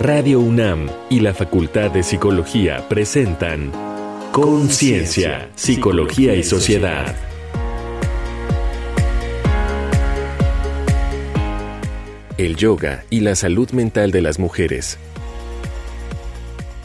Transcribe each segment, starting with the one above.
Radio UNAM y la Facultad de Psicología presentan Conciencia, Psicología y Sociedad. El yoga y la salud mental de las mujeres.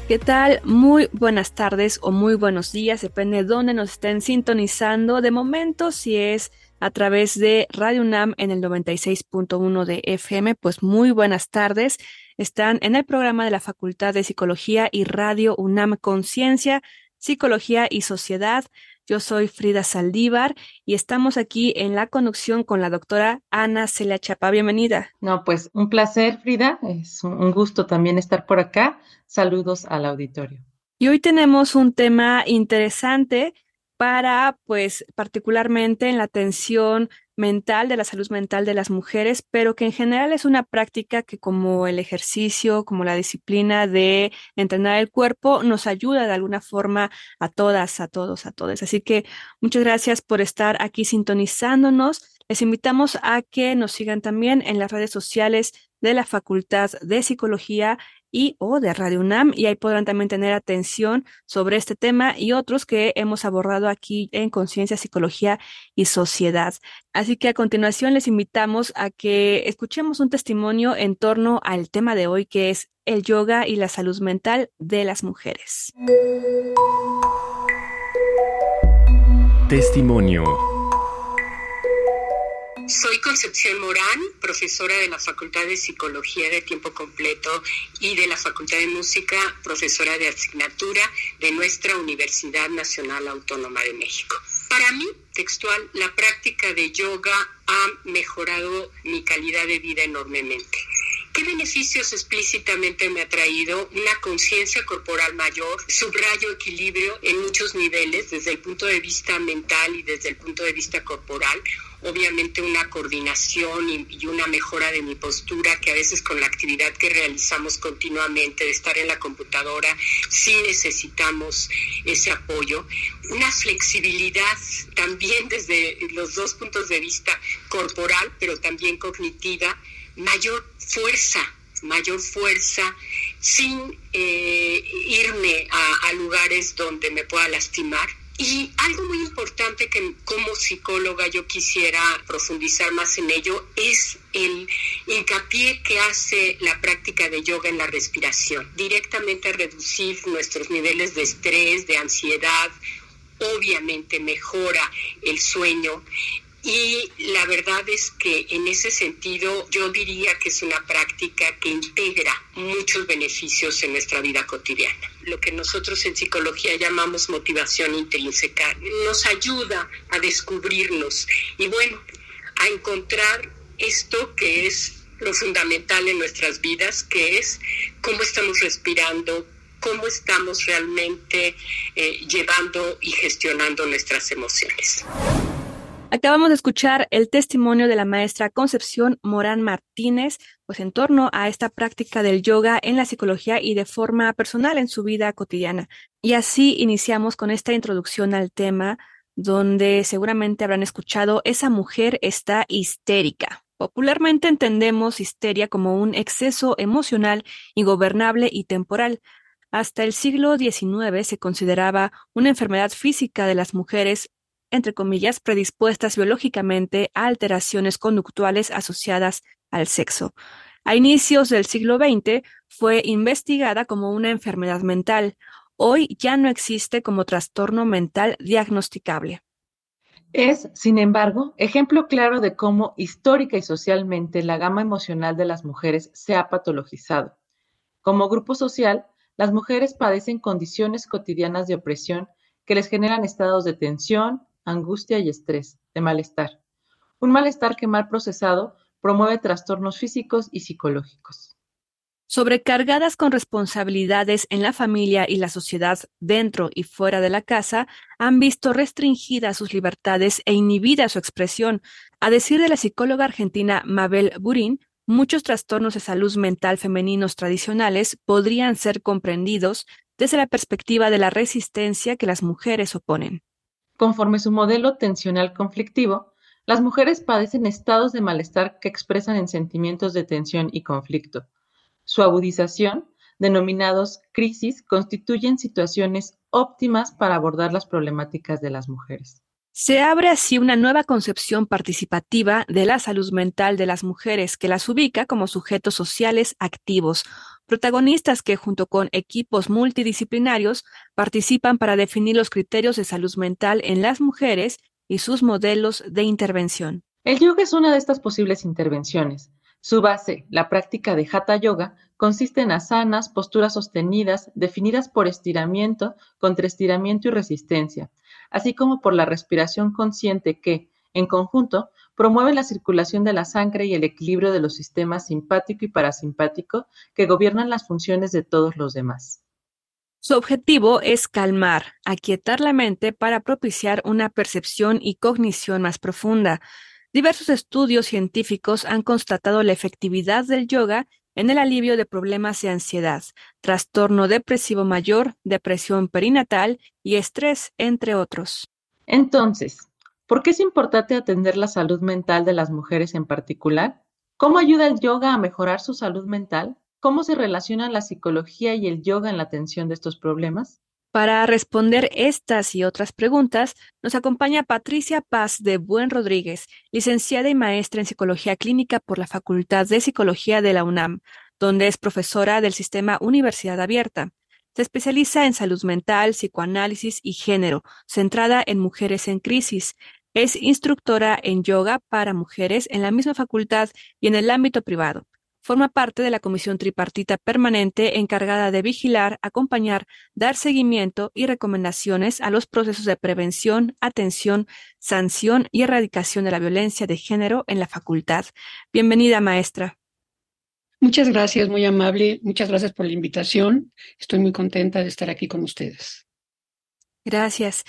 ¿Qué tal? Muy buenas tardes o muy buenos días, depende de dónde nos estén sintonizando. De momento, si es a través de Radio UNAM en el 96.1 de FM, pues muy buenas tardes. Están en el programa de la Facultad de Psicología y Radio UNAM Conciencia, Psicología y Sociedad. Yo soy Frida Saldívar y estamos aquí en la conducción con la doctora Ana Celia Chapa. Bienvenida. No, pues un placer, Frida. Es un gusto también estar por acá. Saludos al auditorio. Y hoy tenemos un tema interesante para, pues, particularmente en la atención mental, de la salud mental de las mujeres, pero que en general es una práctica que como el ejercicio, como la disciplina de entrenar el cuerpo, nos ayuda de alguna forma a todas, a todos, a todas. Así que muchas gracias por estar aquí sintonizándonos. Les invitamos a que nos sigan también en las redes sociales de la Facultad de Psicología y o de Radio UNAM y ahí podrán también tener atención sobre este tema y otros que hemos abordado aquí en Conciencia, Psicología y Sociedad. Así que a continuación les invitamos a que escuchemos un testimonio en torno al tema de hoy que es el yoga y la salud mental de las mujeres. Testimonio soy Concepción Morán, profesora de la Facultad de Psicología de tiempo completo y de la Facultad de Música, profesora de asignatura de nuestra Universidad Nacional Autónoma de México. Para mí, textual, la práctica de yoga ha mejorado mi calidad de vida enormemente. ¿Qué beneficios explícitamente me ha traído? Una conciencia corporal mayor, subrayo equilibrio en muchos niveles, desde el punto de vista mental y desde el punto de vista corporal, obviamente una coordinación y, una mejora de mi postura que a veces con la actividad que realizamos continuamente de estar en la computadora sí necesitamos ese apoyo, una flexibilidad también desde los dos puntos de vista corporal pero también cognitiva, mayor fuerza, mayor fuerza sin eh, irme a lugares donde me pueda lastimar y algo muy importante que como psicóloga yo quisiera profundizar más en ello es el hincapié que hace la práctica de yoga en la respiración, directamente a reducir nuestros niveles de estrés, de ansiedad, obviamente mejora el sueño y la verdad es que en ese sentido yo diría que es una práctica que integra muchos beneficios en nuestra vida cotidiana. Lo que nosotros en psicología llamamos motivación intrínseca nos ayuda a descubrirnos y bueno, a encontrar esto que es lo fundamental en nuestras vidas, que es cómo estamos respirando, cómo estamos realmente eh, llevando y gestionando nuestras emociones. Acabamos de escuchar el testimonio de la maestra Concepción Morán Martínez, pues en torno a esta práctica del yoga en la psicología y de forma personal en su vida cotidiana. Y así iniciamos con esta introducción al tema donde seguramente habrán escuchado esa mujer está histérica. Popularmente entendemos histeria como un exceso emocional, ingobernable y temporal. Hasta el siglo XIX se consideraba una enfermedad física de las mujeres entre comillas, predispuestas biológicamente a alteraciones conductuales asociadas al sexo. A inicios del siglo XX fue investigada como una enfermedad mental. Hoy ya no existe como trastorno mental diagnosticable. Es, sin embargo, ejemplo claro de cómo histórica y socialmente la gama emocional de las mujeres se ha patologizado. Como grupo social, las mujeres padecen condiciones cotidianas de opresión que les generan estados de tensión, angustia y estrés, de malestar. Un malestar que mal procesado promueve trastornos físicos y psicológicos. Sobrecargadas con responsabilidades en la familia y la sociedad dentro y fuera de la casa, han visto restringidas sus libertades e inhibida su expresión. A decir de la psicóloga argentina Mabel Burín, muchos trastornos de salud mental femeninos tradicionales podrían ser comprendidos desde la perspectiva de la resistencia que las mujeres oponen. Conforme su modelo tensional conflictivo, las mujeres padecen estados de malestar que expresan en sentimientos de tensión y conflicto. Su agudización, denominados crisis, constituyen situaciones óptimas para abordar las problemáticas de las mujeres. Se abre así una nueva concepción participativa de la salud mental de las mujeres que las ubica como sujetos sociales activos, protagonistas que junto con equipos multidisciplinarios participan para definir los criterios de salud mental en las mujeres y sus modelos de intervención. El yoga es una de estas posibles intervenciones. Su base, la práctica de Hatha Yoga, consiste en asanas, posturas sostenidas, definidas por estiramiento, contraestiramiento y resistencia, así como por la respiración consciente que, en conjunto, promueve la circulación de la sangre y el equilibrio de los sistemas simpático y parasimpático que gobiernan las funciones de todos los demás. Su objetivo es calmar, aquietar la mente para propiciar una percepción y cognición más profunda. Diversos estudios científicos han constatado la efectividad del yoga en el alivio de problemas de ansiedad, trastorno depresivo mayor, depresión perinatal y estrés, entre otros. Entonces, ¿por qué es importante atender la salud mental de las mujeres en particular? ¿Cómo ayuda el yoga a mejorar su salud mental? ¿Cómo se relacionan la psicología y el yoga en la atención de estos problemas? Para responder estas y otras preguntas, nos acompaña Patricia Paz de Buen Rodríguez, licenciada y maestra en Psicología Clínica por la Facultad de Psicología de la UNAM, donde es profesora del sistema Universidad Abierta. Se especializa en salud mental, psicoanálisis y género, centrada en mujeres en crisis. Es instructora en yoga para mujeres en la misma facultad y en el ámbito privado forma parte de la Comisión Tripartita Permanente encargada de vigilar, acompañar, dar seguimiento y recomendaciones a los procesos de prevención, atención, sanción y erradicación de la violencia de género en la facultad. Bienvenida, maestra. Muchas gracias, muy amable. Muchas gracias por la invitación. Estoy muy contenta de estar aquí con ustedes. Gracias.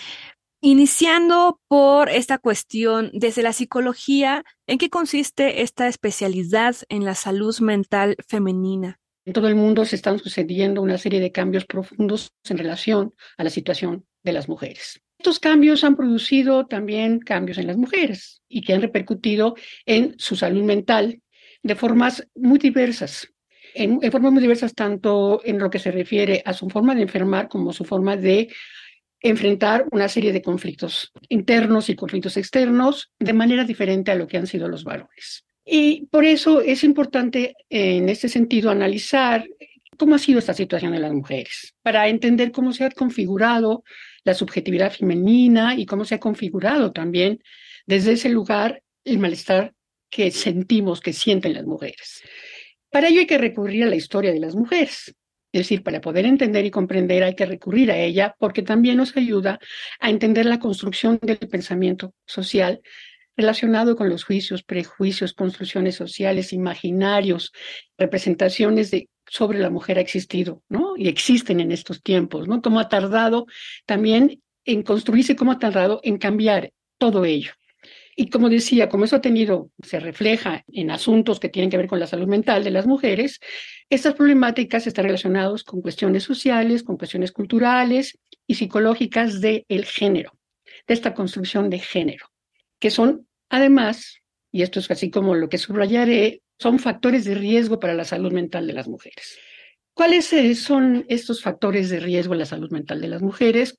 Iniciando por esta cuestión, desde la psicología, ¿en qué consiste esta especialidad en la salud mental femenina? En todo el mundo se están sucediendo una serie de cambios profundos en relación a la situación de las mujeres. Estos cambios han producido también cambios en las mujeres y que han repercutido en su salud mental de formas muy diversas. En, en formas muy diversas tanto en lo que se refiere a su forma de enfermar como su forma de enfrentar una serie de conflictos internos y conflictos externos de manera diferente a lo que han sido los varones. Y por eso es importante en este sentido analizar cómo ha sido esta situación de las mujeres, para entender cómo se ha configurado la subjetividad femenina y cómo se ha configurado también desde ese lugar el malestar que sentimos, que sienten las mujeres. Para ello hay que recurrir a la historia de las mujeres. Es decir, para poder entender y comprender hay que recurrir a ella porque también nos ayuda a entender la construcción del pensamiento social relacionado con los juicios, prejuicios, construcciones sociales, imaginarios, representaciones de sobre la mujer ha existido, ¿no? Y existen en estos tiempos, ¿no? Cómo ha tardado también en construirse, cómo ha tardado en cambiar todo ello. Y como decía, como eso ha tenido, se refleja en asuntos que tienen que ver con la salud mental de las mujeres, estas problemáticas están relacionadas con cuestiones sociales, con cuestiones culturales y psicológicas del género, de esta construcción de género, que son además, y esto es así como lo que subrayaré, son factores de riesgo para la salud mental de las mujeres. ¿Cuáles eh, son estos factores de riesgo en la salud mental de las mujeres?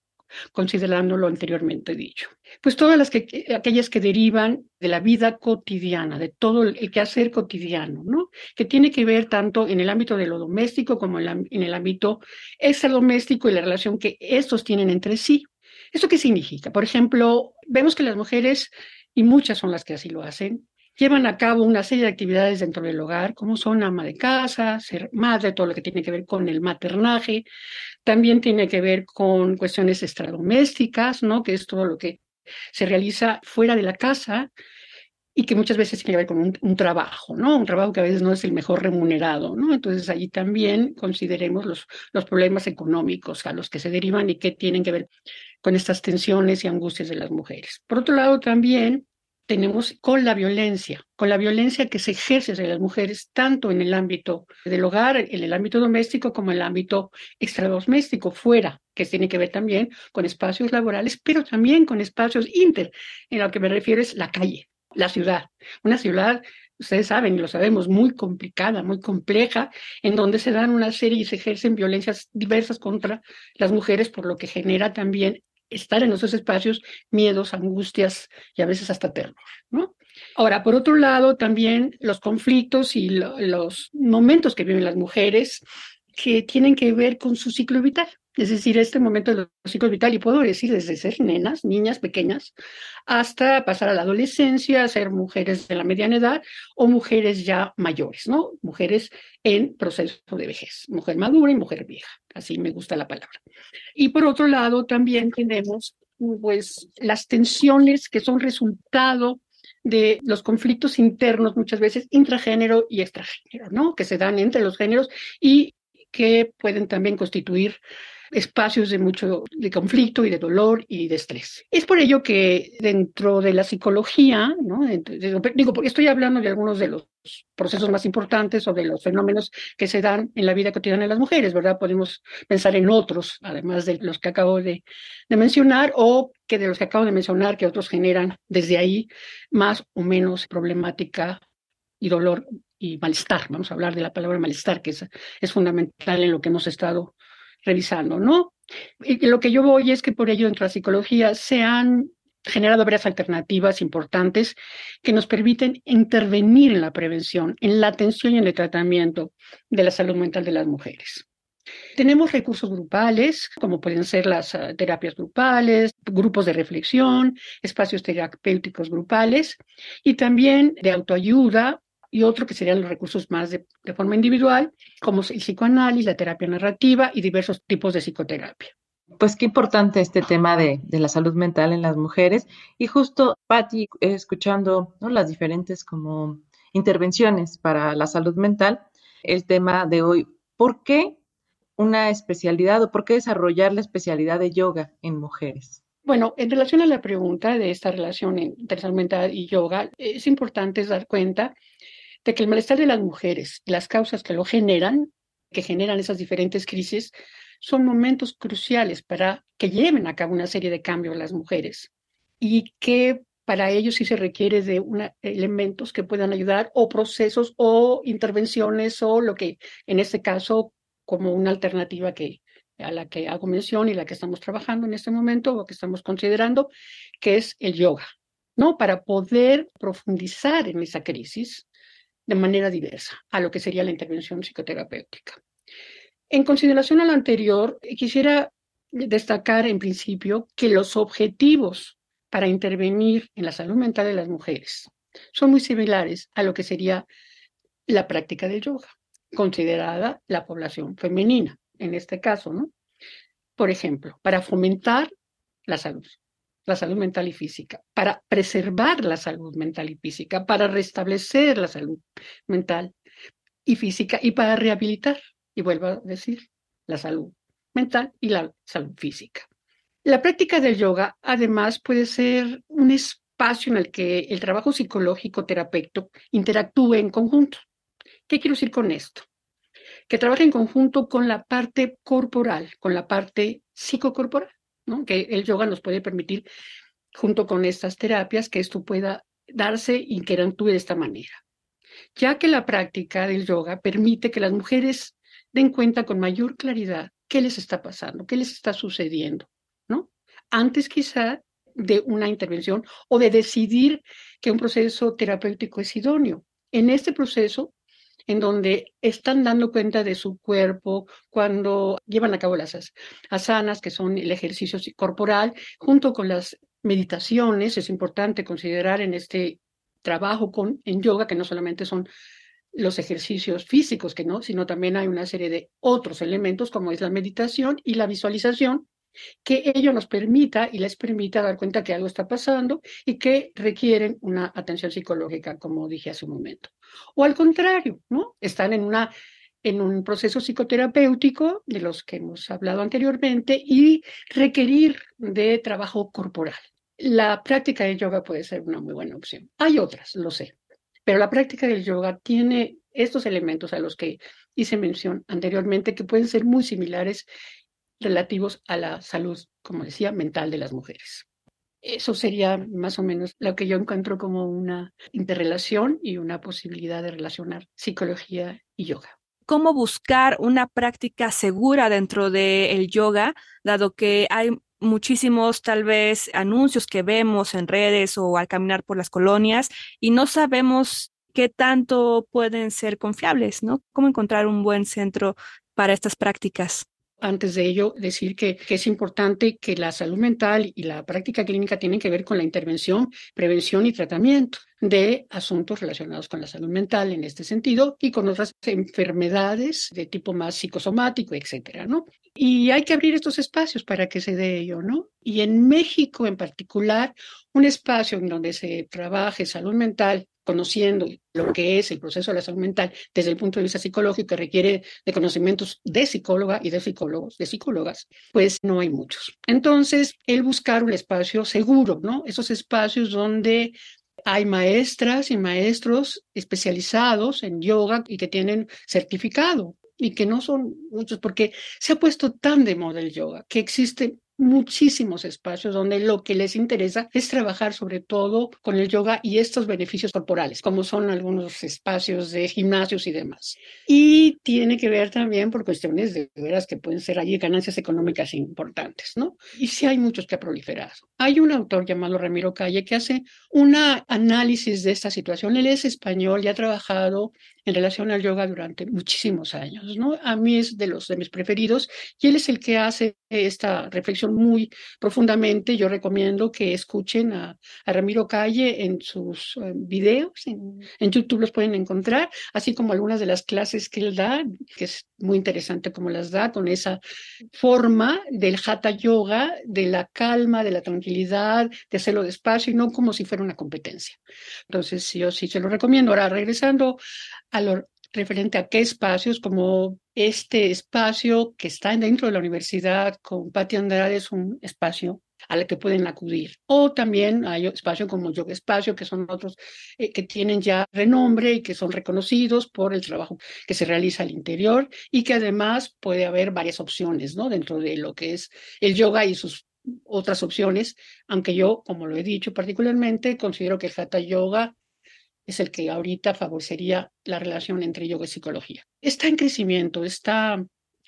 Considerando lo anteriormente dicho. Pues todas las que, aquellas que derivan de la vida cotidiana, de todo el quehacer cotidiano, ¿no? Que tiene que ver tanto en el ámbito de lo doméstico como en, el ámbito extradoméstico y la relación que estos tienen entre sí. ¿Esto qué significa? Por ejemplo, vemos que las mujeres, y muchas son las que así lo hacen, llevan a cabo una serie de actividades dentro del hogar, como son ama de casa, ser madre, todo lo que tiene que ver con el maternaje, también tiene que ver con cuestiones extradomésticas, ¿no? Que es todo lo que se realiza fuera de la casa y que muchas veces tiene que ver con un, trabajo, ¿no? Un trabajo que a veces no es el mejor remunerado, ¿no? Entonces allí también consideremos los, los problemas económicos a los que se derivan y que tienen que ver con estas tensiones y angustias de las mujeres. Por otro lado, también tenemos con la violencia, con la violencia que se ejerce sobre las mujeres, tanto en el ámbito del hogar, en el ámbito doméstico, como en el ámbito extradoméstico, fuera, que tiene que ver también con espacios laborales, pero también con espacios inter. En lo que me refiero es la calle, la ciudad, una ciudad ustedes saben lo sabemos, muy complicada, muy compleja, en donde se dan una serie y se ejercen violencias diversas contra las mujeres, por lo que genera también estar en esos espacios miedos, angustias y a veces hasta terror, ¿no? Ahora, por otro lado, también los conflictos y los momentos que viven las mujeres que tienen que ver con su ciclo vital. Es decir, este momento del ciclo vital, y puedo decir desde ser nenas, niñas pequeñas, hasta pasar a la adolescencia, ser mujeres de la mediana edad o mujeres ya mayores, ¿no? Mujeres en proceso de vejez, mujer madura y mujer vieja, así me gusta la palabra. Y por otro lado, también tenemos pues las tensiones que son resultado de los conflictos internos, muchas veces intragénero y extragénero, ¿no? Que se dan entre los géneros y que pueden también constituir espacios de mucho de conflicto y de dolor y de estrés. Es por ello que dentro de la psicología, ¿no? digo, porque estoy hablando de algunos de los procesos más importantes o de los fenómenos que se dan en la vida cotidiana de las mujeres, ¿verdad? Podemos pensar en otros, además de los que acabo de mencionar, o que de los que acabo de mencionar, que otros generan desde ahí más o menos problemática y dolor y malestar. Vamos a hablar de la palabra malestar, que es, es fundamental en lo que hemos estado revisando, ¿no? Y lo que yo voy es que por ello dentro de la psicología se han generado varias alternativas importantes que nos permiten intervenir en la prevención, en la atención y en el tratamiento de la salud mental de las mujeres. Tenemos recursos grupales, como pueden ser las uh, terapias grupales, grupos de reflexión, espacios terapéuticos grupales y también de autoayuda y otro que serían los recursos más de, forma individual, como el psicoanálisis, la terapia narrativa y diversos tipos de psicoterapia. Pues qué importante este tema de, la salud mental en las mujeres. Y justo, Patti, escuchando las diferentes como intervenciones para la salud mental, el tema de hoy, ¿por qué una especialidad o por qué desarrollar la especialidad de yoga en mujeres? Bueno, en relación a la pregunta de esta relación entre salud mental y yoga, es importante dar cuenta de que el malestar de las mujeres, las causas que lo generan, que generan esas diferentes crisis, son momentos cruciales para que lleven a cabo una serie de cambios las mujeres y que para ello sí se requiere de elementos que puedan ayudar o procesos o intervenciones o lo que en este caso como una alternativa que a la que hago mención y la que estamos trabajando en este momento o que estamos considerando, que es el yoga, ¿no? Para poder profundizar en esa crisis de manera diversa a lo que sería la intervención psicoterapéutica. En consideración a lo anterior, quisiera destacar en principio que los objetivos para intervenir en la salud mental de las mujeres son muy similares a lo que sería la práctica del yoga, considerada la población femenina, en este caso, ¿no? Por ejemplo, para fomentar la salud, la salud mental y física, para preservar la salud mental y física, para restablecer la salud mental y física y para rehabilitar, y vuelvo a decir, la salud mental y la salud física. La práctica del yoga, además, puede ser un espacio en el que el trabajo psicológico terapéutico interactúe en conjunto. ¿Qué quiero decir con esto? Que trabaje en conjunto con la parte corporal, con la parte psicocorporal que el yoga nos puede permitir, junto con estas terapias, que esto pueda darse y que actúe de esta manera. Ya que la práctica del yoga permite que las mujeres den cuenta con mayor claridad qué les está pasando, qué les está sucediendo, ¿no? Antes quizá de una intervención o de decidir que un proceso terapéutico es idóneo. En este proceso en donde están dando cuenta de su cuerpo cuando llevan a cabo las asanas, que son el ejercicio corporal, junto con las meditaciones. Es importante considerar en este trabajo con, en yoga que no solamente son los ejercicios físicos, que no, sino también hay una serie de otros elementos como es la meditación y la visualización, que ello nos permita y les permita dar cuenta que algo está pasando y que requieren una atención psicológica, como dije hace un momento. O al contrario, ¿no? Están en una en un proceso psicoterapéutico de los que hemos hablado anteriormente y requerir de trabajo corporal. La práctica de yoga puede ser una muy buena opción. Hay otras, lo sé, pero la práctica del yoga tiene estos elementos a los que hice mención anteriormente que pueden ser muy similares relativos a la salud, como decía, mental de las mujeres. Eso sería más o menos lo que yo encuentro como una interrelación y una posibilidad de relacionar psicología y yoga cómo buscar una práctica segura dentro del yoga, dado que hay muchísimos tal vez anuncios que vemos en redes o al caminar por las colonias y no sabemos qué tanto pueden ser confiables, ¿no? ¿Cómo encontrar un buen centro para estas prácticas? Antes de ello, decir que, que, es importante que la salud mental y la práctica clínica tienen que ver con la intervención, prevención y tratamiento de asuntos relacionados con la salud mental en este sentido y con otras enfermedades de tipo más psicosomático, etcétera, ¿no? Y hay que abrir estos espacios para que se dé ello, ¿no? Y en México en particular, un espacio en donde se trabaje salud mental conociendo lo que es el proceso de la salud mental desde el punto de vista psicológico que requiere de conocimientos de psicóloga y de psicólogos, de psicólogas, pues no hay muchos. Entonces, el buscar un espacio seguro, ¿no? Esos espacios donde hay maestras y maestros especializados en yoga y que tienen certificado y que no son muchos, porque se ha puesto tan de moda el yoga que existe muchísimos espacios donde lo que les interesa es trabajar sobre todo con el yoga y estos beneficios corporales, como son algunos espacios de gimnasios y demás. Y tiene que ver también por cuestiones de veras que pueden ser allí ganancias económicas importantes, ¿no? Y sí hay muchos que ha proliferado. Hay un autor llamado Ramiro Calle que hace un análisis de esta situación. Él es español y ha trabajado en relación al yoga durante muchísimos años, ¿no? A mí es de los de mis preferidos y él es el que hace esta reflexión muy profundamente. Yo recomiendo que escuchen a, Ramiro Calle en sus eh, videos, en, en, YouTube los pueden encontrar, así como algunas de las clases que él da, que es muy interesante como las da, con esa forma del hatha yoga, de la calma, de la tranquilidad, de hacerlo despacio y no como si fuera una competencia. Entonces, yo sí se lo recomiendo. Ahora, regresando a lo referente a qué espacios, como este espacio que está dentro de la universidad con Pati Andrade es un espacio al que pueden acudir. O también hay espacios como Yoga Espacio, que son otros eh, que tienen ya renombre y que son reconocidos por el trabajo que se realiza al interior y que además puede haber varias opciones ¿no? dentro de lo que es el yoga y sus otras opciones, aunque yo, como lo he dicho particularmente, considero que el Hatha Yoga es el que ahorita favorecería la relación entre yoga y psicología. Está en crecimiento, está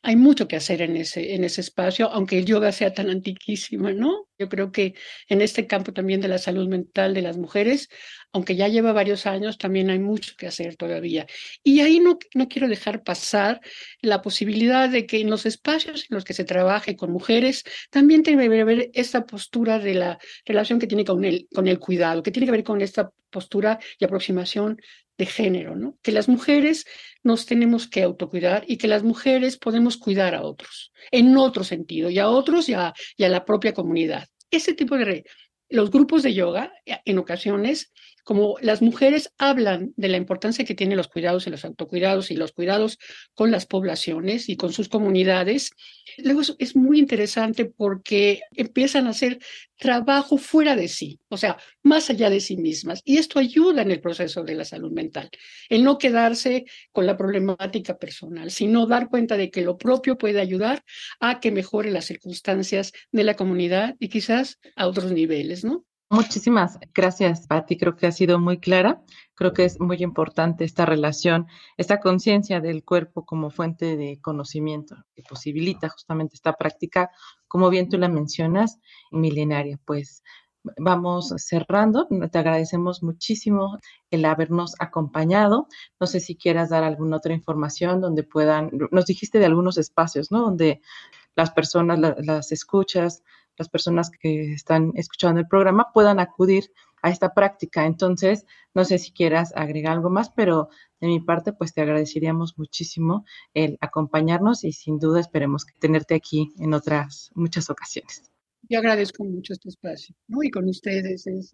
hay mucho que hacer en ese, en ese espacio, aunque el yoga sea tan antiquísimo, ¿no? Yo creo que en este campo también de la salud mental de las mujeres, aunque ya lleva varios años, también hay mucho que hacer todavía. Y ahí no, no quiero dejar pasar la posibilidad de que en los espacios en los que se trabaje con mujeres, también tiene que ver esta postura de la relación que tiene con el, con el cuidado, que tiene que ver con esta postura y aproximación de género, ¿no? Que las mujeres nos tenemos que autocuidar y que las mujeres podemos cuidar a otros, en otro sentido, y a otros y a, la propia comunidad. Ese tipo de... Los grupos de yoga, en ocasiones, como las mujeres hablan de la importancia que tienen los cuidados y los autocuidados y los cuidados con las poblaciones y con sus comunidades, luego es, muy interesante porque empiezan a hacer trabajo fuera de sí, o sea, más allá de sí mismas. Y esto ayuda en el proceso de la salud mental, el no quedarse con la problemática personal, sino dar cuenta de que lo propio puede ayudar a que mejore las circunstancias de la comunidad y quizás a otros niveles, ¿no? Muchísimas gracias, Patti. Creo que ha sido muy clara. Creo que es muy importante esta relación, esta conciencia del cuerpo como fuente de conocimiento que posibilita justamente esta práctica, como bien tú la mencionas, milenaria. Pues vamos cerrando. Te agradecemos muchísimo el habernos acompañado. No sé si quieras dar alguna otra información donde puedan, nos dijiste de algunos espacios, ¿no? Donde las personas, las escuchas, las personas que están escuchando el programa puedan acudir a esta práctica. Entonces, no sé si quieras agregar algo más, pero de mi parte, pues te agradeceríamos muchísimo el acompañarnos y sin duda esperemos tenerte aquí en otras muchas ocasiones. Yo agradezco mucho este espacio, ¿no? Y con ustedes es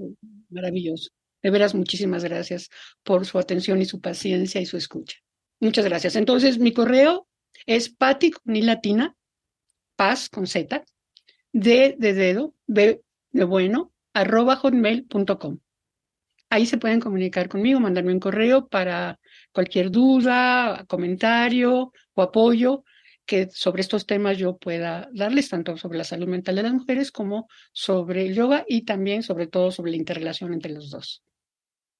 maravilloso. De veras, muchísimas gracias por su atención y su paciencia y su escucha. Muchas gracias. Entonces, mi correo es pati con latina, paz con z, D de dedo, B de bueno, arroba hotmail.com. Ahí se pueden comunicar conmigo, mandarme un correo para cualquier duda, comentario o apoyo que sobre estos temas yo pueda darles tanto sobre la salud mental de las mujeres como sobre el yoga y también sobre todo sobre la interrelación entre los dos.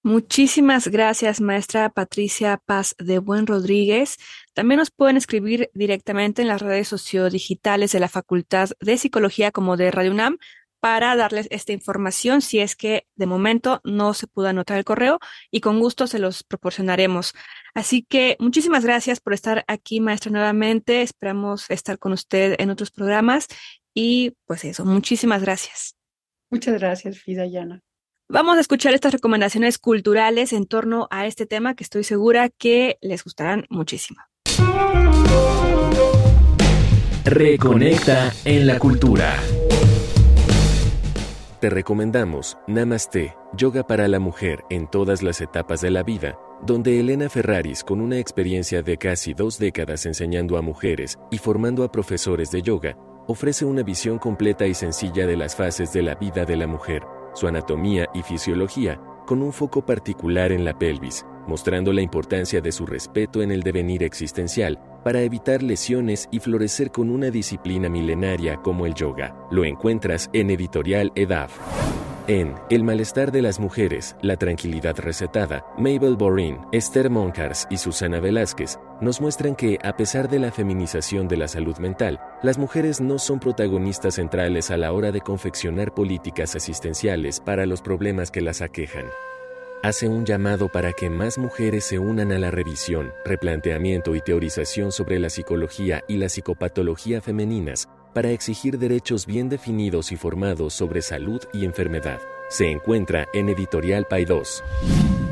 Muchísimas gracias, maestra Patricia Paz de Buen Rodríguez. También nos pueden escribir directamente en las redes sociodigitales de la Facultad de Psicología como de Radio UNAM para darles esta información si es que de momento no se pudo anotar el correo y con gusto se los proporcionaremos. Así que muchísimas gracias por estar aquí, maestra, nuevamente. Esperamos estar con usted en otros programas y pues eso, muchísimas gracias. Muchas gracias, Frida Yana. Vamos a escuchar estas recomendaciones culturales en torno a este tema que estoy segura que les gustarán muchísimo. Reconecta en la cultura. Te recomendamos Namaste, Yoga para la Mujer en todas las etapas de la vida, donde Elena Ferraris, con una experiencia de casi dos décadas enseñando a mujeres y formando a profesores de yoga, ofrece una visión completa y sencilla de las fases de la vida de la mujer, su anatomía y fisiología, con un foco particular en la pelvis, mostrando la importancia de su respeto en el devenir existencial para evitar lesiones y florecer con una disciplina milenaria como el yoga. Lo encuentras en Editorial EDAF. En El malestar de las mujeres, la tranquilidad recetada, Mabel Borin, Esther Moncars y Susana Velázquez nos muestran que, a pesar de la feminización de la salud mental, las mujeres no son protagonistas centrales a la hora de confeccionar políticas asistenciales para los problemas que las aquejan. Hace un llamado para que más mujeres se unan a la revisión, replanteamiento y teorización sobre la psicología y la psicopatología femeninas para exigir derechos bien definidos y formados sobre salud y enfermedad. Se encuentra en Editorial Paidós.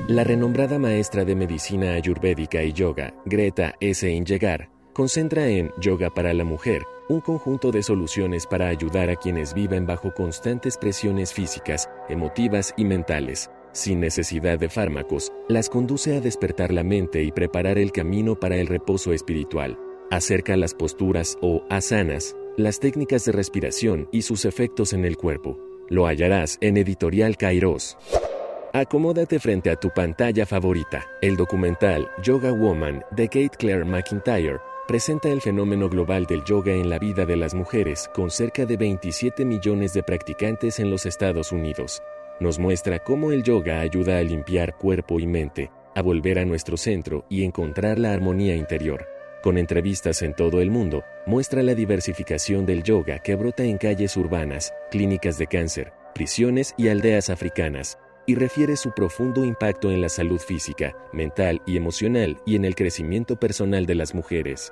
La renombrada maestra de medicina ayurvédica y yoga, Greta S. Ingegar, concentra en Yoga para la Mujer un conjunto de soluciones para ayudar a quienes viven bajo constantes presiones físicas, emotivas y mentales sin necesidad de fármacos, las conduce a despertar la mente y preparar el camino para el reposo espiritual. Acerca las posturas o asanas, las técnicas de respiración y sus efectos en el cuerpo. Lo hallarás en Editorial Kairos. Acomódate frente a tu pantalla favorita. El documental Yoga Woman de Kate Claire McIntyre presenta el fenómeno global del yoga en la vida de las mujeres con cerca de 27 millones de practicantes en los Estados Unidos nos muestra cómo el yoga ayuda a limpiar cuerpo y mente, a volver a nuestro centro y encontrar la armonía interior. Con entrevistas en todo el mundo, muestra la diversificación del yoga que brota en calles urbanas, clínicas de cáncer, prisiones y aldeas africanas, y refiere su profundo impacto en la salud física, mental y emocional y en el crecimiento personal de las mujeres.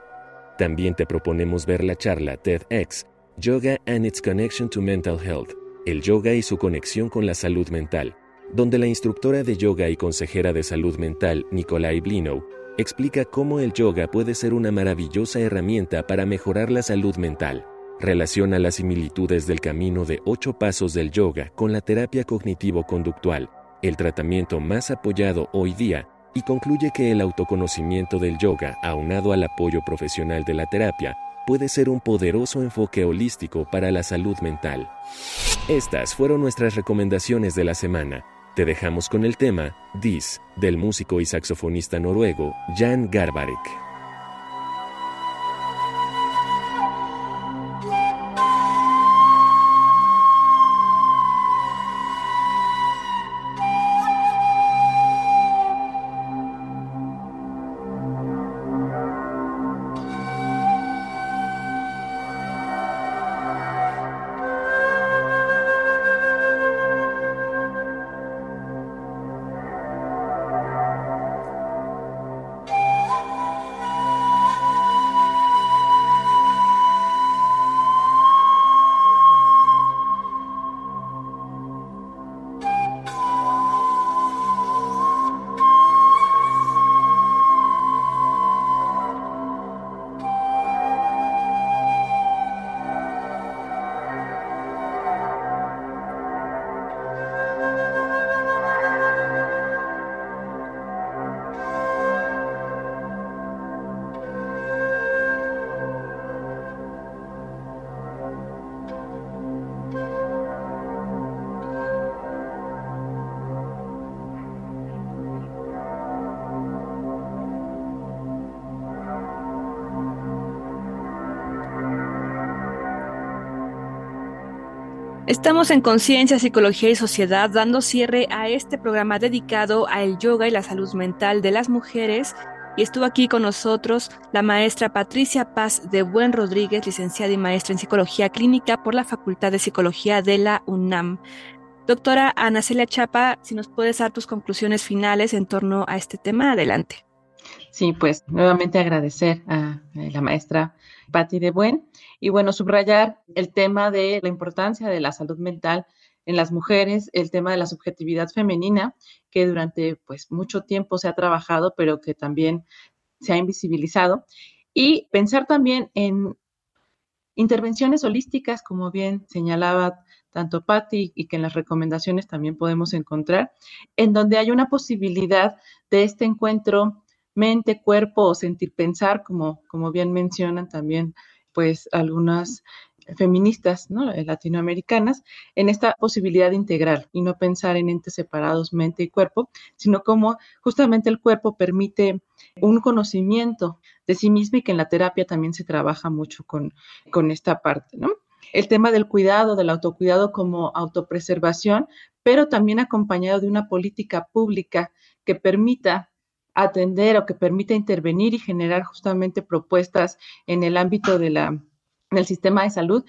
También te proponemos ver la charla TEDx, Yoga and its Connection to Mental Health, el yoga y su conexión con la salud mental, donde la instructora de yoga y consejera de salud mental, Nikolai Blinow, explica cómo el yoga puede ser una maravillosa herramienta para mejorar la salud mental. Relaciona las similitudes del camino de ocho pasos del yoga con la terapia cognitivo-conductual, el tratamiento más apoyado hoy día, y concluye que el autoconocimiento del yoga, aunado al apoyo profesional de la terapia, puede ser un poderoso enfoque holístico para la salud mental. Estas fueron nuestras recomendaciones de la semana. Te dejamos con el tema Dis del músico y saxofonista noruego Jan Garbarek. Estamos en Conciencia, Psicología y Sociedad dando cierre a este programa dedicado al yoga y la salud mental de las mujeres. Y estuvo aquí con nosotros la maestra Patricia Paz de Buen Rodríguez, licenciada y maestra en Psicología Clínica por la Facultad de Psicología de la UNAM. Doctora Ana Celia Chapa, si nos puedes dar tus conclusiones finales en torno a este tema, adelante. Sí, pues nuevamente agradecer a la maestra Patti de Buen. Y bueno, subrayar el tema de la importancia de la salud mental en las mujeres, el tema de la subjetividad femenina, que durante pues mucho tiempo se ha trabajado, pero que también se ha invisibilizado. Y pensar también en intervenciones holísticas, como bien señalaba tanto Patti y que en las recomendaciones también podemos encontrar, en donde hay una posibilidad de este encuentro mente, cuerpo o sentir pensar, como, como bien mencionan también pues algunas feministas ¿no? Eh, latinoamericanas en esta posibilidad integral y no pensar en entes separados, mente y cuerpo, sino como justamente el cuerpo permite un conocimiento de sí mismo y que en la terapia también se trabaja mucho con, con esta parte, ¿no? El tema del cuidado, del autocuidado como autopreservación, pero también acompañado de una política pública que permita atender o que permita intervenir y generar justamente propuestas en el ámbito de la, del sistema de salud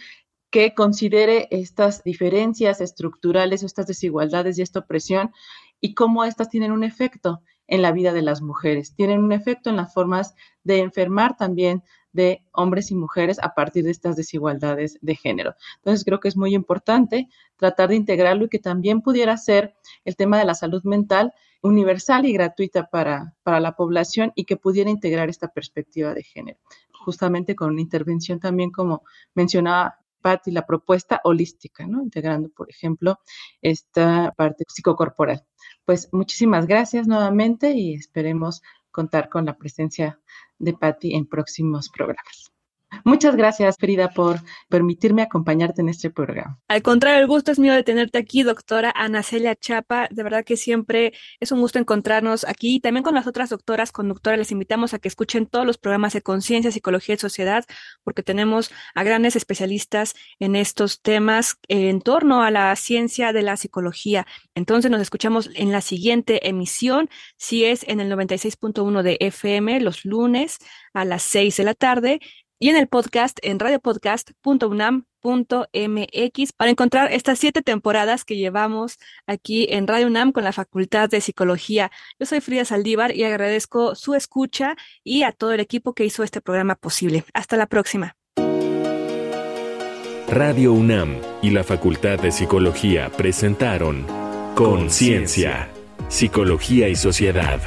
que considere estas diferencias estructurales, estas desigualdades y esta opresión y cómo estas tienen un efecto en la vida de las mujeres, tienen un efecto en las formas de enfermar también de hombres y mujeres a partir de estas desigualdades de género. Entonces creo que es muy importante tratar de integrarlo y que también pudiera ser el tema de la salud mental universal y gratuita para, para la población y que pudiera integrar esta perspectiva de género, justamente con una intervención también como mencionaba Patti, la propuesta holística, ¿no? Integrando, por ejemplo, esta parte psicocorporal. Pues muchísimas gracias nuevamente y esperemos contar con la presencia de Patti en próximos programas. Muchas gracias, Frida, por permitirme acompañarte en este programa. Al contrario, el gusto es mío de tenerte aquí, doctora Ana Celia Chapa. De verdad que siempre es un gusto encontrarnos aquí. Y también con las otras doctoras conductoras les invitamos a que escuchen todos los programas de conciencia, psicología y sociedad, porque tenemos a grandes especialistas en estos temas en torno a la ciencia de la psicología. Entonces nos escuchamos en la siguiente emisión, si es en el 96.1 de FM, los lunes a las 6 de la tarde y en el podcast en radiopodcast.unam.mx para encontrar estas siete temporadas que llevamos aquí en Radio UNAM con la Facultad de Psicología. Yo soy Frida Saldívar y agradezco su escucha y a todo el equipo que hizo este programa posible. Hasta la próxima. Radio UNAM y la Facultad de Psicología presentaron Conciencia, Psicología y Sociedad.